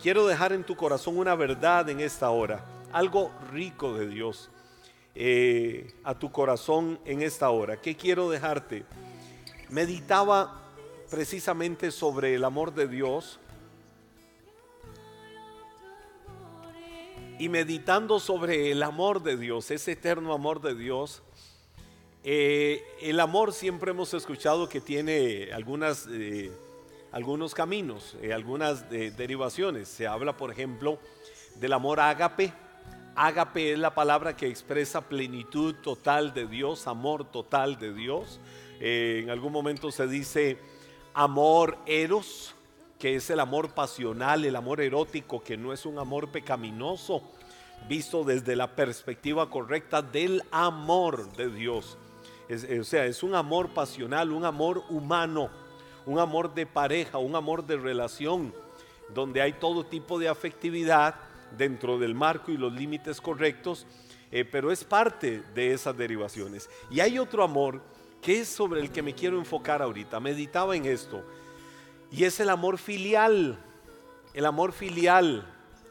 quiero dejar en tu corazón una verdad en esta hora, algo rico de Dios eh, a tu corazón en esta hora. ¿Qué quiero dejarte? Meditaba precisamente sobre el amor de Dios y meditando sobre el amor de Dios, ese eterno amor de Dios, eh, el amor siempre hemos escuchado que tiene algunas, eh, algunos caminos, eh, algunas derivaciones. Se habla, por ejemplo, del amor ágape. Ágape es la palabra que expresa plenitud total de Dios, amor total de Dios. en algún momento se dice amor eros, que es el amor pasional, el amor erótico, que no es un amor pecaminoso, visto desde la perspectiva correcta del amor de Dios. o sea, es un amor pasional, un amor humano, un amor de pareja, un amor de relación, donde hay todo tipo de afectividad dentro del marco y los límites correctos, eh, pero es parte de esas derivaciones. Y hay otro amor que es sobre el que me quiero enfocar ahorita. Meditaba en esto. Y es el amor filial. El amor filial.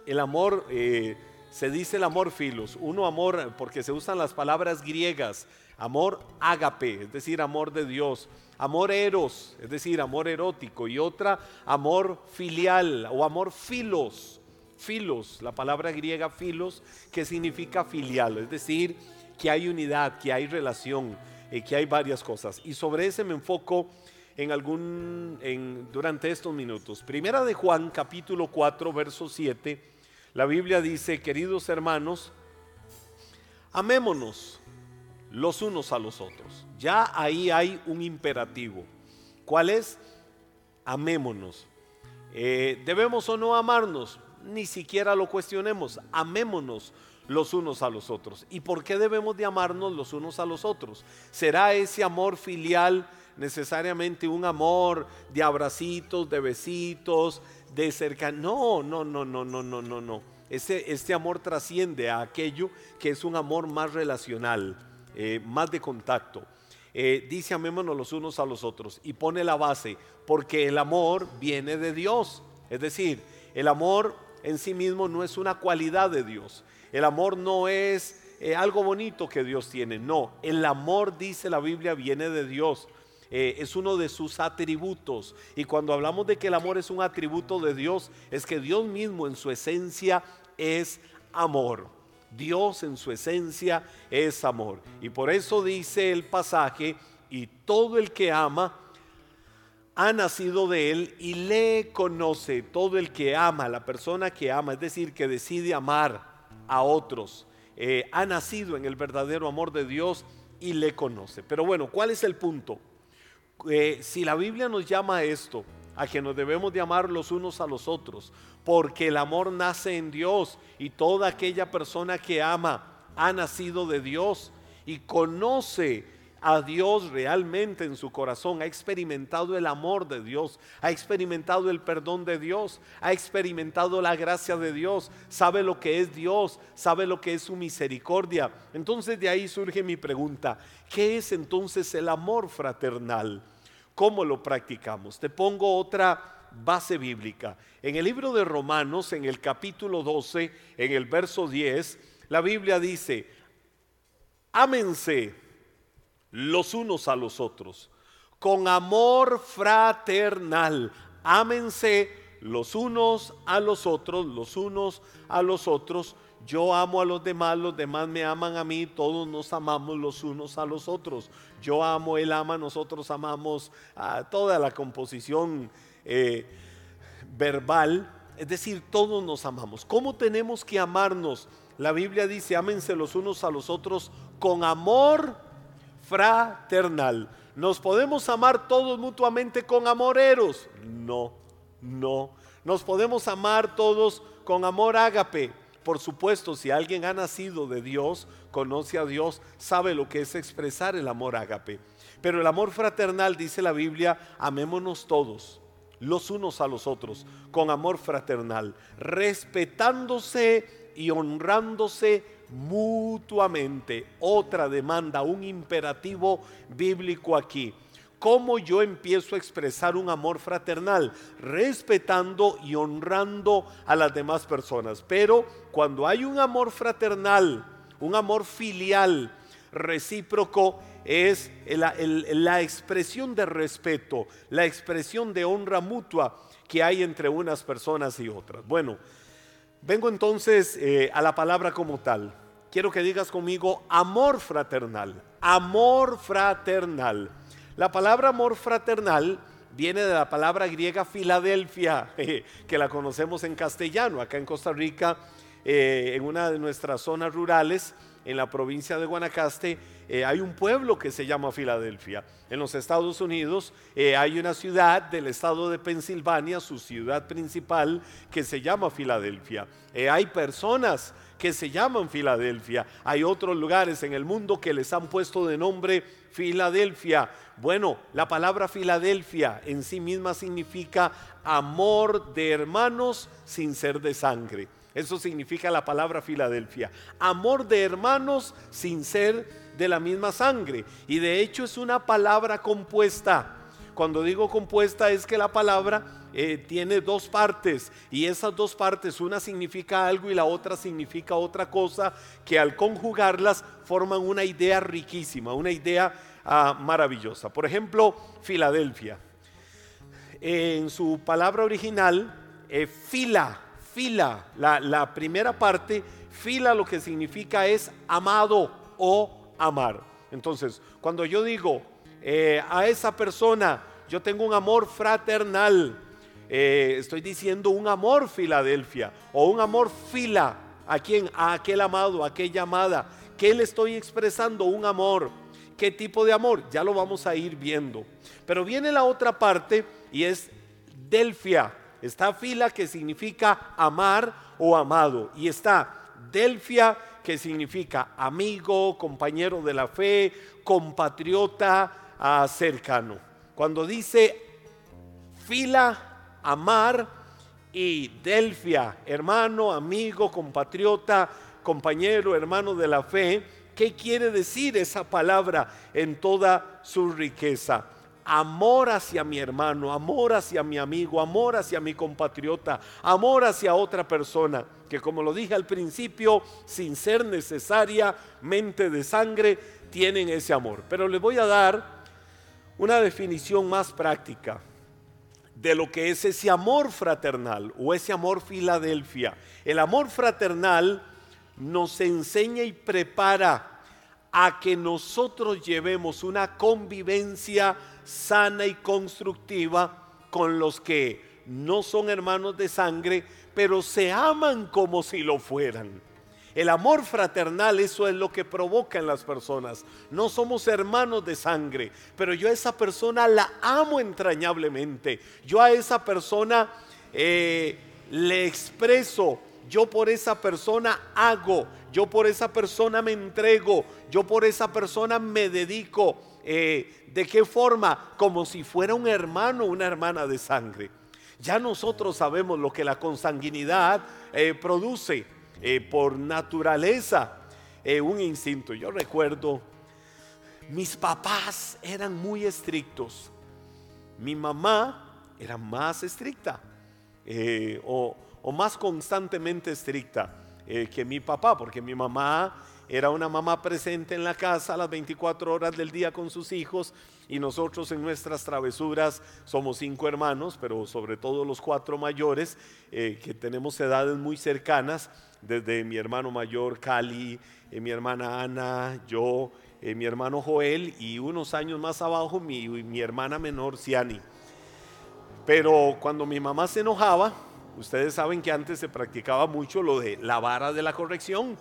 El amor, eh, se dice el amor filos. Uno amor, porque se usan las palabras griegas. Amor ágape, es decir, amor de Dios. Amor eros, es decir, amor erótico. Y otra, amor filial o amor filos. Filos, la palabra griega filos, que significa filial, es decir, que hay unidad, que hay relación, eh, que hay varias cosas. Y sobre ese me enfoco en algún, en, durante estos minutos. Primera de Juan, capítulo 4, verso 7, la Biblia dice, queridos hermanos, amémonos los unos a los otros. Ya ahí hay un imperativo. ¿Cuál es? Amémonos. Eh, ¿Debemos o no amarnos? Ni siquiera lo cuestionemos. Amémonos los unos a los otros. ¿Y por qué debemos de amarnos los unos a los otros? ¿Será ese amor filial necesariamente un amor de abracitos, de besitos, de cerca. No, no, no, no, no, no, no, no. Este, este amor trasciende a aquello que es un amor más relacional, eh, más de contacto. Eh, dice amémonos los unos a los otros y pone la base, porque el amor viene de Dios. Es decir, el amor en sí mismo no es una cualidad de Dios. El amor no es eh, algo bonito que Dios tiene. No, el amor, dice la Biblia, viene de Dios. Es uno de sus atributos. Y cuando hablamos de que el amor es un atributo de Dios, es que Dios mismo en su esencia es amor. Dios en su esencia es amor. Y por eso dice el pasaje, y todo el que ama ha nacido de él y le conoce. Todo el que ama, la persona que ama, es decir, que decide amar a otros, eh, ha nacido en el verdadero amor de Dios y le conoce. Pero bueno, ¿cuál es el punto? Eh, si la Biblia nos llama a esto, a que nos debemos de amar los unos a los otros, porque el amor nace en Dios y toda aquella persona que ama ha nacido de Dios y conoce a Dios realmente en su corazón, ha experimentado el amor de Dios, ha experimentado el perdón de Dios, ha experimentado la gracia de Dios, sabe lo que es Dios, sabe lo que es su misericordia. Entonces de ahí surge mi pregunta, ¿qué es entonces el amor fraternal? ¿Cómo lo practicamos? Te pongo otra base bíblica. En el libro de Romanos, en el capítulo 12, en el verso 10, la Biblia dice, ámense los unos a los otros, con amor fraternal. Ámense los unos a los otros, los unos a los otros. Yo amo a los demás, los demás me aman a mí, todos nos amamos los unos a los otros. Yo amo, él ama, nosotros amamos a toda la composición eh, verbal. Es decir, todos nos amamos. ¿Cómo tenemos que amarnos? La Biblia dice, ámense los unos a los otros con amor fraternal. ¿Nos podemos amar todos mutuamente con amoreros? No, no. ¿Nos podemos amar todos con amor ágape? Por supuesto, si alguien ha nacido de Dios, conoce a Dios, sabe lo que es expresar el amor ágape. Pero el amor fraternal, dice la Biblia, amémonos todos, los unos a los otros, con amor fraternal, respetándose y honrándose mutuamente. Otra demanda, un imperativo bíblico aquí. ¿Cómo yo empiezo a expresar un amor fraternal? Respetando y honrando a las demás personas. Pero cuando hay un amor fraternal, un amor filial, recíproco, es la, expresión de respeto, la expresión de honra mutua que hay entre unas personas y otras. Bueno, vengo entonces eh, a la palabra como tal. Quiero que digas conmigo amor fraternal, amor fraternal. La palabra amor fraternal viene de la palabra griega Filadelfia, que la conocemos en castellano. Acá en Costa Rica, eh, en una de nuestras zonas rurales, en la provincia de Guanacaste, eh, hay un pueblo que se llama Filadelfia. En los Estados Unidos eh, hay una ciudad del estado de Pensilvania, su ciudad principal, que se llama Filadelfia. hay personas que se llaman Filadelfia. Hay otros lugares en el mundo que les han puesto de nombre Filadelfia. Bueno, la palabra Filadelfia en sí misma significa amor de hermanos sin ser de sangre. Eso significa la palabra Filadelfia. Amor de hermanos sin ser de la misma sangre. Y de hecho es una palabra compuesta. Cuando digo compuesta es que la palabra eh, tiene dos partes y esas dos partes, una significa algo y la otra significa otra cosa, que al conjugarlas forman una idea riquísima, una idea ah, maravillosa. Por ejemplo, Filadelfia. en su palabra original, eh, fila, fila, la, primera parte, fila lo que significa es amado o amar. Entonces, cuando yo digo eh, a esa persona, yo tengo un amor fraternal, eh, estoy diciendo un amor Filadelfia o un amor fila. ¿A quién? A aquel amado, a aquella amada. ¿Qué le estoy expresando? Un amor. ¿Qué tipo de amor? Ya lo vamos a ir viendo. Pero viene la otra parte y es Delfia. Está fila que significa amar o amado. Y está Delfia que significa amigo, compañero de la fe, compatriota, ah, cercano. Cuando dice fila amar y Delfia, hermano, amigo, compatriota, compañero, hermano de la fe. ¿Qué quiere decir esa palabra en toda su riqueza? Amor hacia mi hermano, amor hacia mi amigo, amor hacia mi compatriota, amor hacia otra persona, que como lo dije al principio, sin ser necesariamente de sangre, tienen ese amor. Pero les voy a dar una definición más práctica de lo que es ese amor fraternal o ese amor Filadelfia. El amor fraternal nos enseña y prepara a que nosotros llevemos una convivencia sana y constructiva con los que no son hermanos de sangre, pero se aman como si lo fueran. El amor fraternal, eso es lo que provoca en las personas. No somos hermanos de sangre, pero yo a esa persona la amo entrañablemente. Yo a esa persona eh, le expreso, yo por esa persona hago, yo por esa persona me entrego, yo por esa persona me dedico. Eh, ¿De qué forma? Como si fuera un hermano o una hermana de sangre. Ya nosotros sabemos lo que la consanguinidad eh, produce. Eh, por naturaleza eh, un instinto. Yo recuerdo, mis papás eran muy estrictos. Mi mamá era más estricta eh, o, o, más constantemente estricta que mi papá, porque mi mamá era una mamá presente en la casa las 24 horas del día con sus hijos y nosotros en nuestras travesuras somos cinco hermanos, pero sobre todo los cuatro mayores que tenemos edades muy cercanas desde mi hermano mayor Cali, eh, mi hermana Ana, yo, eh, mi hermano Joel y unos años más abajo mi, mi hermana menor Ciani. Pero cuando mi mamá se enojaba, ustedes saben que antes se practicaba mucho lo de la vara de la corrección.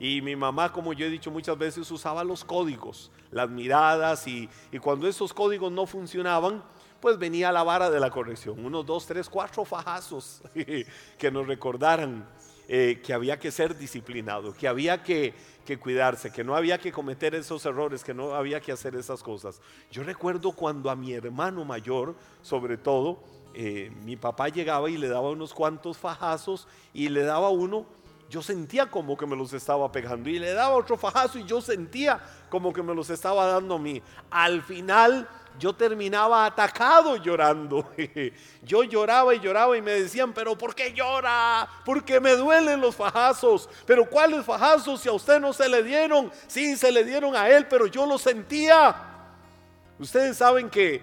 Y mi mamá, como yo he dicho muchas veces, usaba los códigos, las miradas y, y, cuando esos códigos no funcionaban, pues venía la vara de la corrección. Unos dos, tres, cuatro fajazos que nos recordaran eh, que había que ser disciplinado, que había que, cuidarse, que no había que cometer esos errores, que no había que hacer esas cosas. Yo recuerdo cuando a mi hermano mayor, sobre todo, eh, mi papá llegaba y le daba unos cuantos fajazos y le daba uno, yo sentía como que me los estaba pegando y le daba otro fajazo y yo sentía como que me los estaba dando a mí. Al final yo terminaba atacado llorando. Yo lloraba y lloraba y me decían, pero ¿por qué llora? Porque me duelen los fajazos. Pero ¿cuáles fajazos si a usted no se le dieron? Sí, se le dieron a él, pero yo lo sentía. Ustedes saben que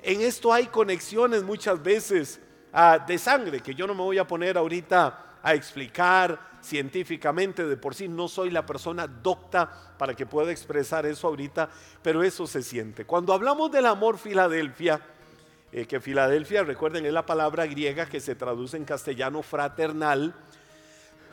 en esto hay conexiones muchas veces ah, de sangre, que yo no me voy a poner ahorita a explicar científicamente, de por sí no soy la persona docta para que pueda expresar eso ahorita, pero eso se siente. Cuando hablamos del amor Filadelfia, eh, que Filadelfia, recuerden, es la palabra griega que se traduce en castellano fraternal,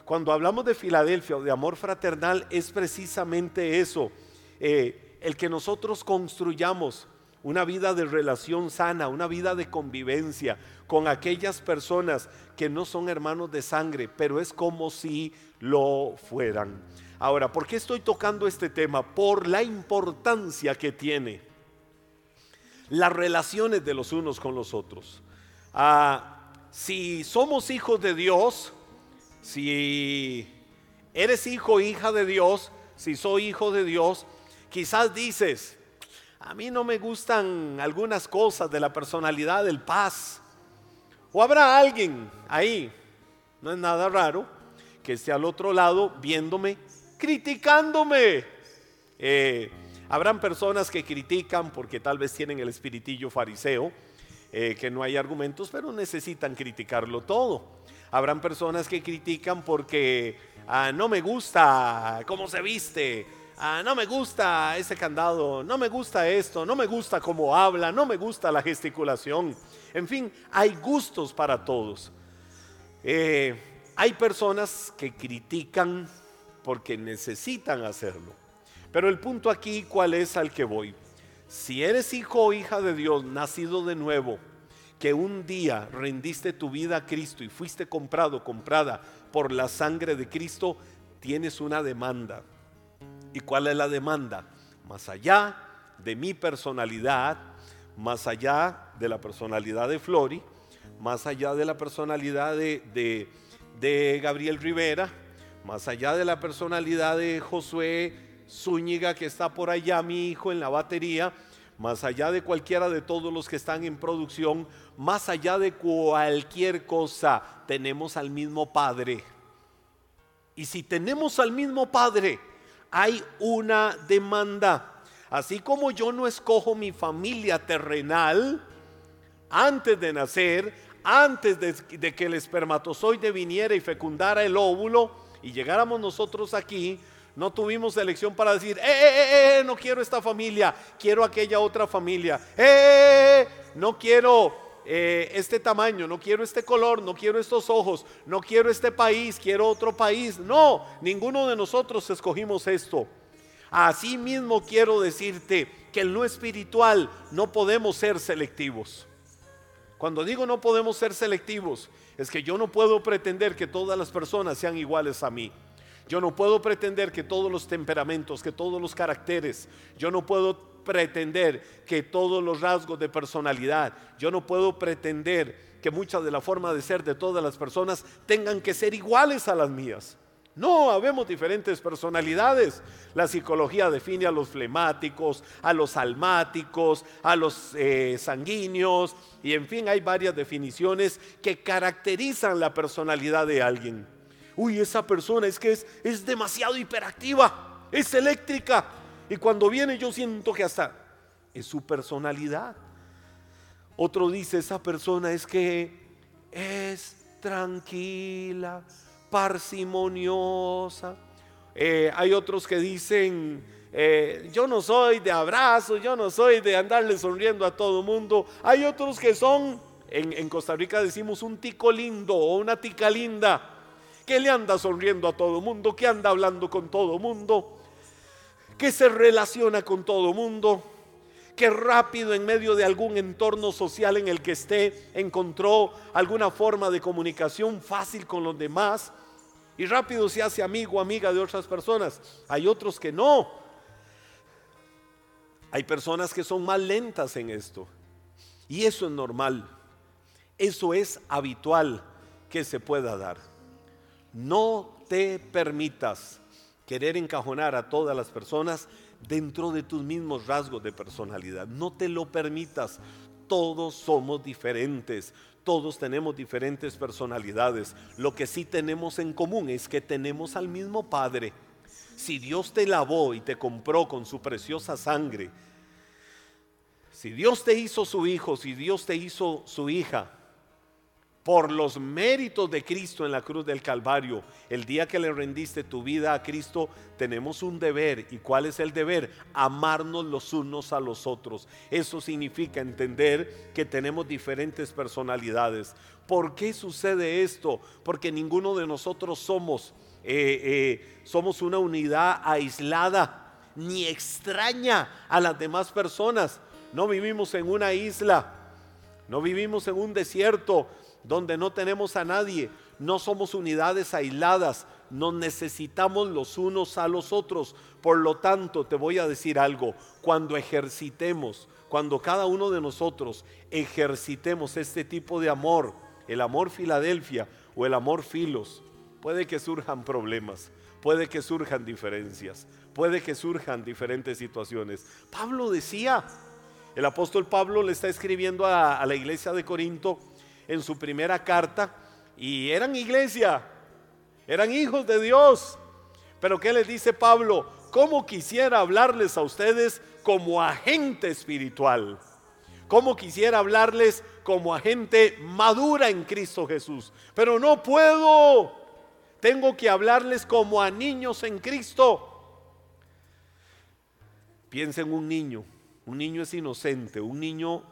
cuando hablamos de Filadelfia o de amor fraternal es precisamente eso, eh, el que nosotros construyamos una vida de relación sana, una vida de convivencia con aquellas personas que no son hermanos de sangre, pero es como si lo fueran. Ahora, ¿por qué estoy tocando este tema? Por la importancia que tiene las relaciones de los unos con los otros. Ah, si somos hijos de Dios, si eres hijo o hija de Dios, si soy hijo de Dios, quizás dices, a mí no me gustan algunas cosas de la personalidad del paz. O habrá alguien ahí, no es nada raro, que esté al otro lado viéndome, criticándome. Eh, habrán personas que critican porque tal vez tienen el espiritillo fariseo, eh, que no hay argumentos, pero necesitan criticarlo todo. Habrán personas que critican porque ah, no me gusta cómo se viste, ah, no me gusta ese candado, no me gusta esto, no me gusta cómo habla, no me gusta la gesticulación. En fin, hay gustos para todos. Eh, hay personas que critican porque necesitan hacerlo. Pero el punto aquí, ¿cuál es al que voy? Si eres hijo o hija de Dios, nacido de nuevo, que un día rendiste tu vida a Cristo y fuiste comprado, comprada por la sangre de Cristo, tienes una demanda. ¿Y cuál es la demanda? Más allá de mi personalidad, más allá de la personalidad de Flori, más allá de la personalidad de, Gabriel Rivera, más allá de la personalidad de Josué Zúñiga que está por allá, mi hijo en la batería, más allá de cualquiera de todos los que están en producción, más allá de cualquier cosa, tenemos al mismo Padre. Y si tenemos al mismo Padre, hay una demanda. Así como yo no escojo mi familia terrenal antes de nacer, antes de, que el espermatozoide viniera y fecundara el óvulo y llegáramos nosotros aquí, no tuvimos elección para decir, eh, eh, eh, eh no quiero esta familia, quiero aquella otra familia, eh, no quiero este tamaño, no quiero este color, no quiero estos ojos, no quiero este país, quiero otro país. No, ninguno de nosotros escogimos esto. Así mismo quiero decirte que en lo espiritual no podemos ser selectivos. Cuando digo no podemos ser selectivos, es que yo no puedo pretender que todas las personas sean iguales a mí. Yo no puedo pretender que todos los temperamentos, que todos los caracteres, yo no puedo pretender que todos los rasgos de personalidad, yo no puedo pretender que muchas de la forma de ser de todas las personas tengan que ser iguales a las mías. No, habemos diferentes personalidades. La psicología define a los flemáticos, a los almáticos, a los eh, sanguíneos, y en fin, hay varias definiciones que caracterizan la personalidad de alguien. Uy, esa persona es que es, es demasiado hiperactiva, es eléctrica, y cuando viene yo siento que hasta es su personalidad. Otro dice, esa persona es que es tranquila parsimoniosa. Eh, hay otros que dicen, eh, yo no soy de abrazos, yo no soy de andarle sonriendo a todo mundo. Hay otros que son, en, en Costa Rica decimos un tico lindo o una tica linda, que le anda sonriendo a todo mundo, que anda hablando con todo mundo, que se relaciona con todo mundo que rápido en medio de algún entorno social en el que esté encontró alguna forma de comunicación fácil con los demás y rápido se hace amigo o amiga de otras personas. Hay otros que no. Hay personas que son más lentas en esto y eso es normal. Eso es habitual que se pueda dar. No te permitas querer encajonar a todas las personas dentro de tus mismos rasgos de personalidad. No te lo permitas. Todos somos diferentes, todos tenemos diferentes personalidades. Lo que sí tenemos en común es que tenemos al mismo Padre. Si Dios te lavó y te compró con su preciosa sangre, si Dios te hizo su hijo, si Dios te hizo su hija, por los méritos de Cristo en la cruz del Calvario, el día que le rendiste tu vida a Cristo, tenemos un deber. ¿Y cuál es el deber? Amarnos los unos a los otros. Eso significa entender que tenemos diferentes personalidades. ¿Por qué sucede esto? Porque ninguno de nosotros somos, eh, eh, somos una unidad aislada ni extraña a las demás personas. No vivimos en una isla, no vivimos en un desierto donde no tenemos a nadie, no somos unidades aisladas, nos necesitamos los unos a los otros. Por lo tanto, te voy a decir algo, cuando ejercitemos, cuando cada uno de nosotros ejercitemos este tipo de amor, el amor Filadelfia o el amor Filos, puede que surjan problemas, puede que surjan diferencias, puede que surjan diferentes situaciones. Pablo decía, el apóstol Pablo le está escribiendo a, la iglesia de Corinto en su primera carta y eran iglesia, eran hijos de Dios. Pero ¿qué les dice Pablo? ¿Cómo quisiera hablarles a ustedes como agente espiritual? ¿Cómo quisiera hablarles como agente madura en Cristo Jesús? Pero no puedo. Tengo que hablarles como a niños en Cristo. Piensa en un niño un niño es inocente, un niño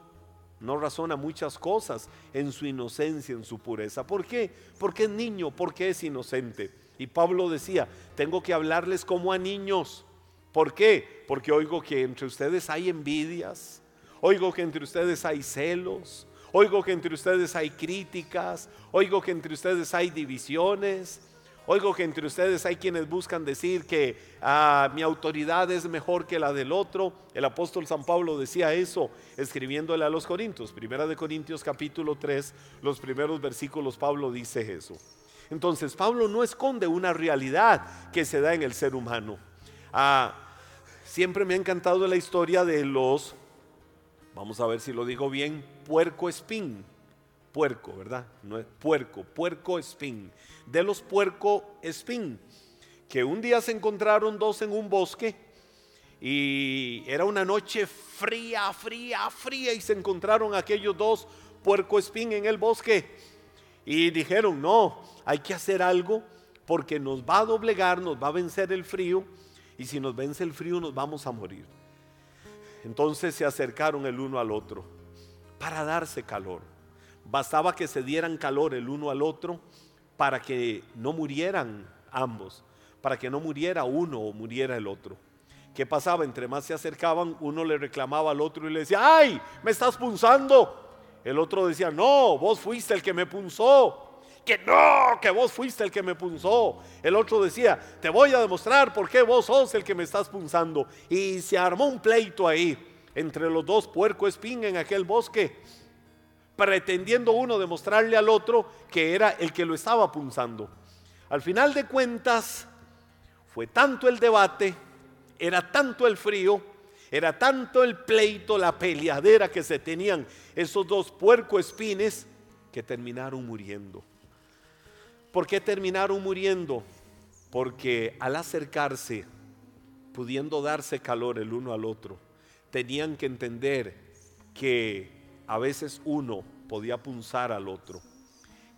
no razona muchas cosas en su inocencia, en su pureza. ¿Por qué? Porque es niño, porque es inocente. Y Pablo decía, tengo que hablarles como a niños. ¿Por qué? Porque oigo que entre ustedes hay envidias, oigo que entre ustedes hay celos, oigo que entre ustedes hay críticas, oigo que entre ustedes hay divisiones, Oigo que entre ustedes hay quienes buscan decir que ah, mi autoridad es mejor que la del otro. El apóstol San Pablo decía eso escribiéndole a los Corintios. Primera de Corintios capítulo 3, los primeros versículos, Pablo dice eso. Entonces, Pablo no esconde una realidad que se da en el ser humano. Ah, siempre me ha encantado la historia de los, vamos a ver si lo digo bien, puerco espín puerco, ¿verdad? No es puerco, puerco espín. De los puerco espín, que un día se encontraron dos en un bosque y era una noche fría, fría, fría y se encontraron aquellos dos puerco espín en el bosque y dijeron, no, hay que hacer algo porque nos va a doblegar, nos va a vencer el frío y si nos vence el frío nos vamos a morir. Entonces se acercaron el uno al otro para darse calor. Bastaba que se dieran calor el uno al otro para que no murieran ambos, para que no muriera uno o muriera el otro. ¿Qué pasaba? Entre más se acercaban, uno le reclamaba al otro y le decía, ¡ay! Me estás punzando. El otro decía, no, vos fuiste el que me punzó. Que no, que vos fuiste el que me punzó. El otro decía, te voy a demostrar por qué vos sos el que me estás punzando. Y se armó un pleito ahí entre los dos puerco espín en aquel bosque pretendiendo uno demostrarle al otro que era el que lo estaba punzando. Al final de cuentas, fue tanto el debate, era tanto el frío, era tanto el pleito, la peleadera que se tenían esos dos puercoespines que terminaron muriendo. ¿Por qué terminaron muriendo? Porque al acercarse, pudiendo darse calor el uno al otro, tenían que entender que a veces uno podía punzar al otro,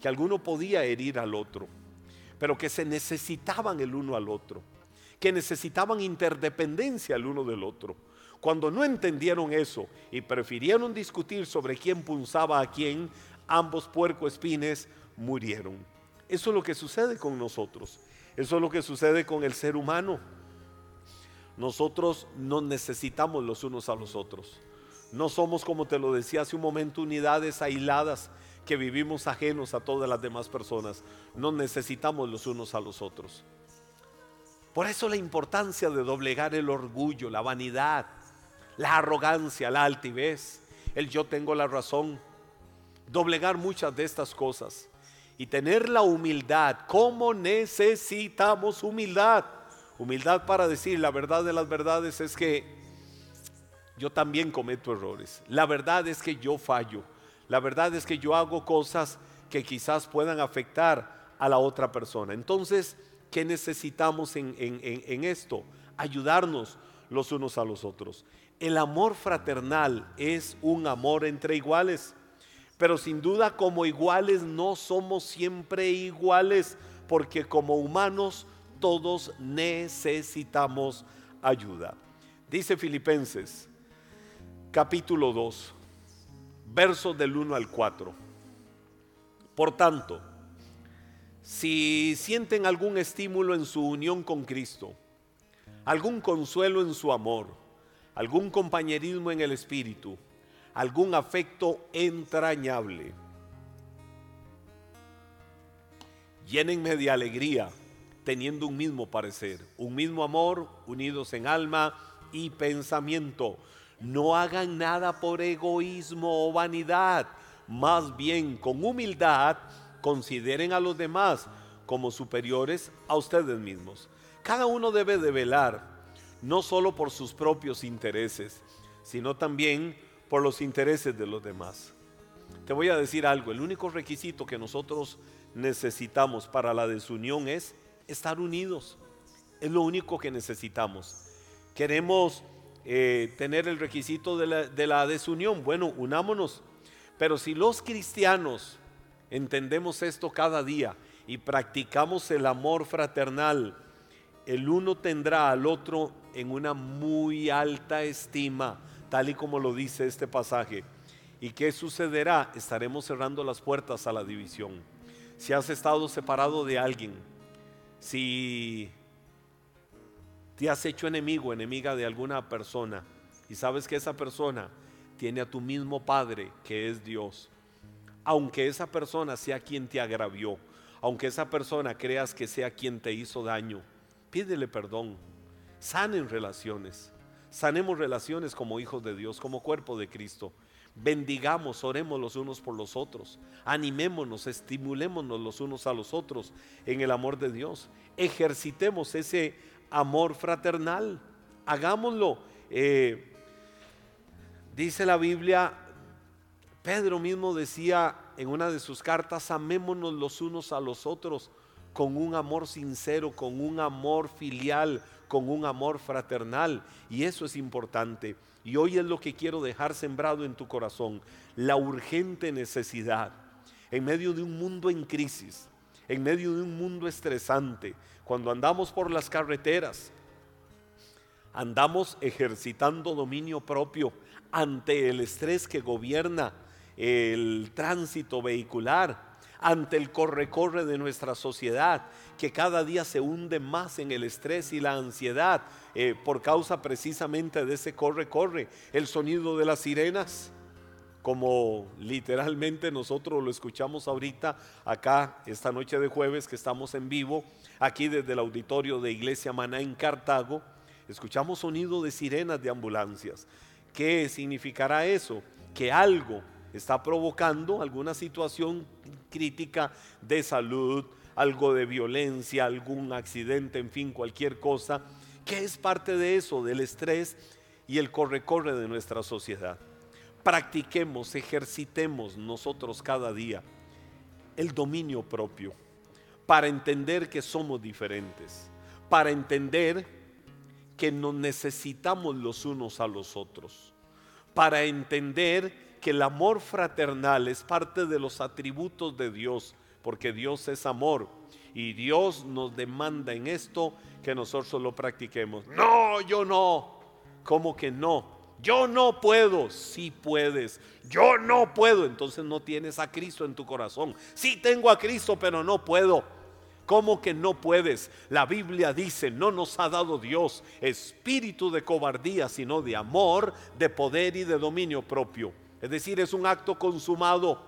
que alguno podía herir al otro, pero que se necesitaban el uno al otro, que necesitaban interdependencia el uno del otro. Cuando no entendieron eso y prefirieron discutir sobre quién punzaba a quién, ambos puercoespines murieron. Eso es lo que sucede con nosotros. Eso es lo que sucede con el ser humano. Nosotros nos necesitamos los unos a los otros. No somos, como te lo decía hace un momento, unidades aisladas que vivimos ajenos a todas las demás personas. No necesitamos los unos a los otros. Por eso la importancia de doblegar el orgullo, la vanidad, la arrogancia, la altivez, el yo tengo la razón. Doblegar muchas de estas cosas y tener la humildad. ¿Cómo necesitamos humildad? Humildad para decir la verdad de las verdades es que yo también cometo errores. La verdad es que yo fallo. La verdad es que yo hago cosas que quizás puedan afectar a la otra persona. Entonces, ¿qué necesitamos en, en esto? Ayudarnos los unos a los otros. El amor fraternal es un amor entre iguales, pero sin duda como iguales no somos siempre iguales, porque como humanos todos necesitamos ayuda. Dice Filipenses capítulo 2, versos del 1 al 4. Por tanto, si sienten algún estímulo en su unión con Cristo, algún consuelo en su amor, algún compañerismo en el espíritu, algún afecto entrañable, llénenme de alegría teniendo un mismo parecer, un mismo amor, unidos en alma y pensamiento. No hagan nada por egoísmo o vanidad, más bien con humildad consideren a los demás como superiores a ustedes mismos. Cada uno debe de velar no solo por sus propios intereses, sino también por los intereses de los demás. Te voy a decir algo, el único requisito que nosotros necesitamos para la desunión es estar unidos. Es lo único que necesitamos. Queremos eh, tener el requisito de la, de la desunión. Bueno, unámonos. Pero si los cristianos entendemos esto cada día y practicamos el amor fraternal, el uno tendrá al otro en una muy alta estima, tal y como lo dice este pasaje. ¿Y qué sucederá? Estaremos cerrando las puertas a la división. Si has estado separado de alguien, si te has hecho enemigo, enemiga de alguna persona y sabes que esa persona tiene a tu mismo Padre que es Dios, aunque esa persona sea quien te agravió, aunque esa persona creas que sea quien te hizo daño, pídele perdón, sanen relaciones, sanemos relaciones como hijos de Dios, como cuerpo de Cristo. Bendigamos, oremos los unos por los otros, animémonos, estimulémonos los unos a los otros en el amor de Dios, ejercitemos ese amor fraternal, hagámoslo. Eh, dice la Biblia, Pedro mismo decía en una de sus cartas, amémonos los unos a los otros con un amor sincero, con un amor filial, con un amor fraternal. Y eso es importante. Y hoy es lo que quiero dejar sembrado en tu corazón, la urgente necesidad, en medio de un mundo en crisis, en medio de un mundo estresante, cuando andamos por las carreteras, andamos ejercitando dominio propio ante el estrés que gobierna el tránsito vehicular, ante el corre-corre de nuestra sociedad, que cada día se hunde más en el estrés y la ansiedad eh, por causa precisamente de ese corre-corre, el sonido de las sirenas, como literalmente nosotros lo escuchamos ahorita acá esta noche de jueves que estamos en vivo, aquí desde el auditorio de Iglesia Maná en Cartago, escuchamos sonido de sirenas de ambulancias. ¿Qué significará eso? Que algo está provocando alguna situación crítica de salud, algo de violencia, algún accidente, en fin, cualquier cosa, que es parte de eso, del estrés y el corre-corre de nuestra sociedad. Practiquemos, ejercitemos nosotros cada día el dominio propio para entender que somos diferentes, para entender que nos necesitamos los unos a los otros, para entender que el amor fraternal es parte de los atributos de Dios, porque Dios es amor. Y Dios nos demanda en esto que nosotros lo practiquemos. No, yo no. ¿Cómo que no? Yo no puedo. Sí puedes. Yo no puedo. Entonces no tienes a Cristo en tu corazón. Sí tengo a Cristo, pero no puedo. ¿Cómo que no puedes? La Biblia dice, no nos ha dado Dios espíritu de cobardía, sino de amor, de poder y de dominio propio. Es decir, es un acto consumado.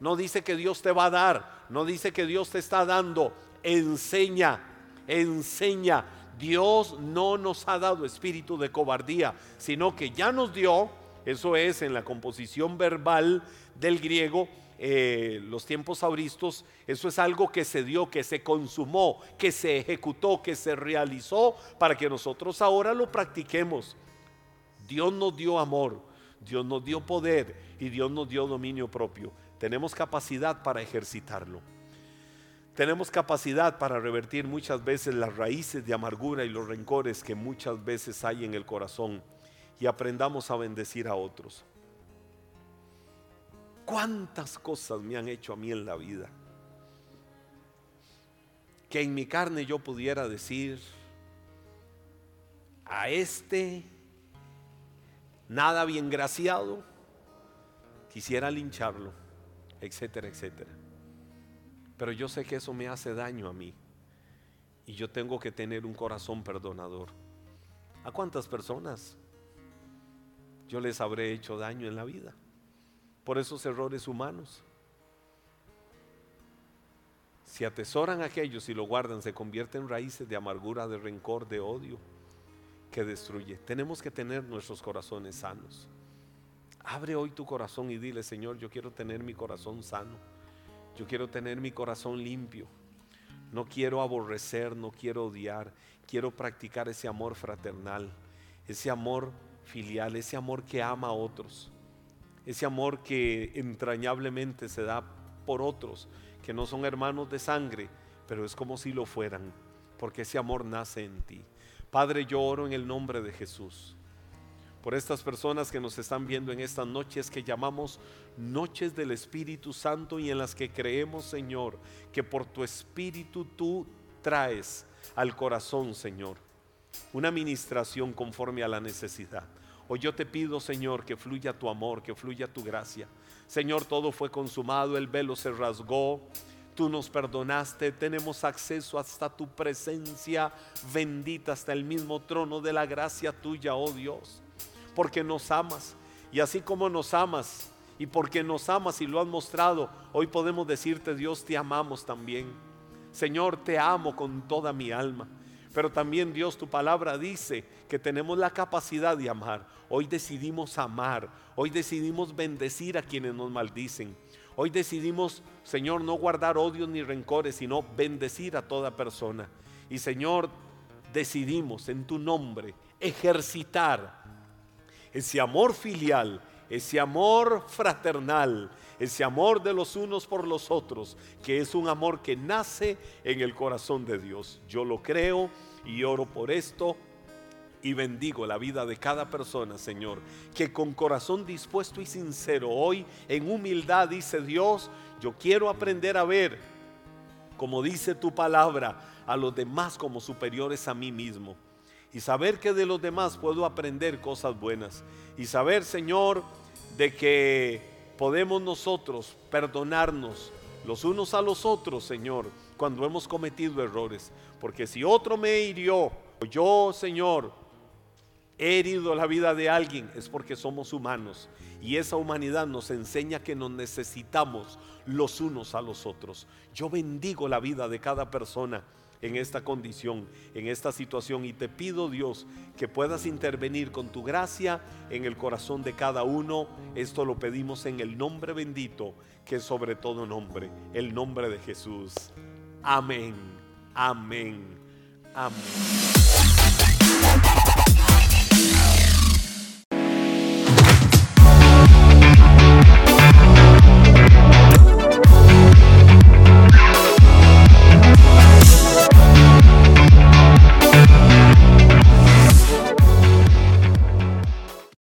No dice que Dios te va a dar, no dice que Dios te está dando. Enseña, enseña. Dios no nos ha dado espíritu de cobardía, sino que ya nos dio, eso es en la composición verbal del griego, eh, los tiempos auristos, eso es algo que se dio, que se consumó, que se ejecutó, que se realizó para que nosotros ahora lo practiquemos. Dios nos dio amor, Dios nos dio poder y Dios nos dio dominio propio. Tenemos capacidad para ejercitarlo. Tenemos capacidad para revertir muchas veces las raíces de amargura y los rencores que muchas veces hay en el corazón y aprendamos a bendecir a otros. ¿Cuántas cosas me han hecho a mí en la vida? Que en mi carne yo pudiera decir, a este nada bien graciado, quisiera lincharlo, etcétera, etcétera. Pero yo sé que eso me hace daño a mí y yo tengo que tener un corazón perdonador. ¿A cuántas personas yo les habré hecho daño en la vida? por esos errores humanos. Si atesoran aquellos y lo guardan, se convierten en raíces de amargura, de rencor, de odio que destruye. Tenemos que tener nuestros corazones sanos. Abre hoy tu corazón y dile, Señor, yo quiero tener mi corazón sano. Yo quiero tener mi corazón limpio. No quiero aborrecer, no quiero odiar. Quiero practicar ese amor fraternal, ese amor filial, ese amor que ama a otros ese amor que entrañablemente se da por otros, que no son hermanos de sangre, pero es como si lo fueran, porque ese amor nace en ti. Padre, yo oro en el nombre de Jesús por estas personas que nos están viendo en estas noches que llamamos noches del Espíritu Santo y en las que creemos, Señor, que por tu Espíritu tú traes al corazón, Señor, una administración conforme a la necesidad. Hoy yo te pido, Señor, que fluya tu amor, que fluya tu gracia. Señor, todo fue consumado, el velo se rasgó, tú nos perdonaste, tenemos acceso hasta tu presencia bendita, hasta el mismo trono de la gracia tuya, oh Dios, porque nos amas. Y así como nos amas, y porque nos amas y lo has mostrado, hoy podemos decirte, Dios, te amamos también. Señor, te amo con toda mi alma. Pero también Dios, tu palabra dice que tenemos la capacidad de amar. Hoy decidimos amar. Hoy decidimos bendecir a quienes nos maldicen. Hoy decidimos, Señor, no guardar odios ni rencores, sino bendecir a toda persona. Y Señor, decidimos en tu nombre ejercitar ese amor filial, ese amor fraternal, ese amor de los unos por los otros, que es un amor que nace en el corazón de Dios. Yo lo creo y oro por esto y bendigo la vida de cada persona, Señor, que con corazón dispuesto y sincero hoy en humildad dice Dios, yo quiero aprender a ver, como dice tu palabra, a los demás como superiores a mí mismo. Y saber que de los demás puedo aprender cosas buenas. Y saber, Señor, de que podemos nosotros perdonarnos los unos a los otros, Señor, cuando hemos cometido errores. Porque si otro me hirió, yo, Señor, he herido la vida de alguien, es porque somos humanos. Y esa humanidad nos enseña que nos necesitamos los unos a los otros. Yo bendigo la vida de cada persona en esta condición, en esta situación. Y te pido, Dios, que puedas intervenir con tu gracia en el corazón de cada uno. Esto lo pedimos en el nombre bendito, que es sobre todo nombre, el nombre de Jesús. Amén, amén, amén.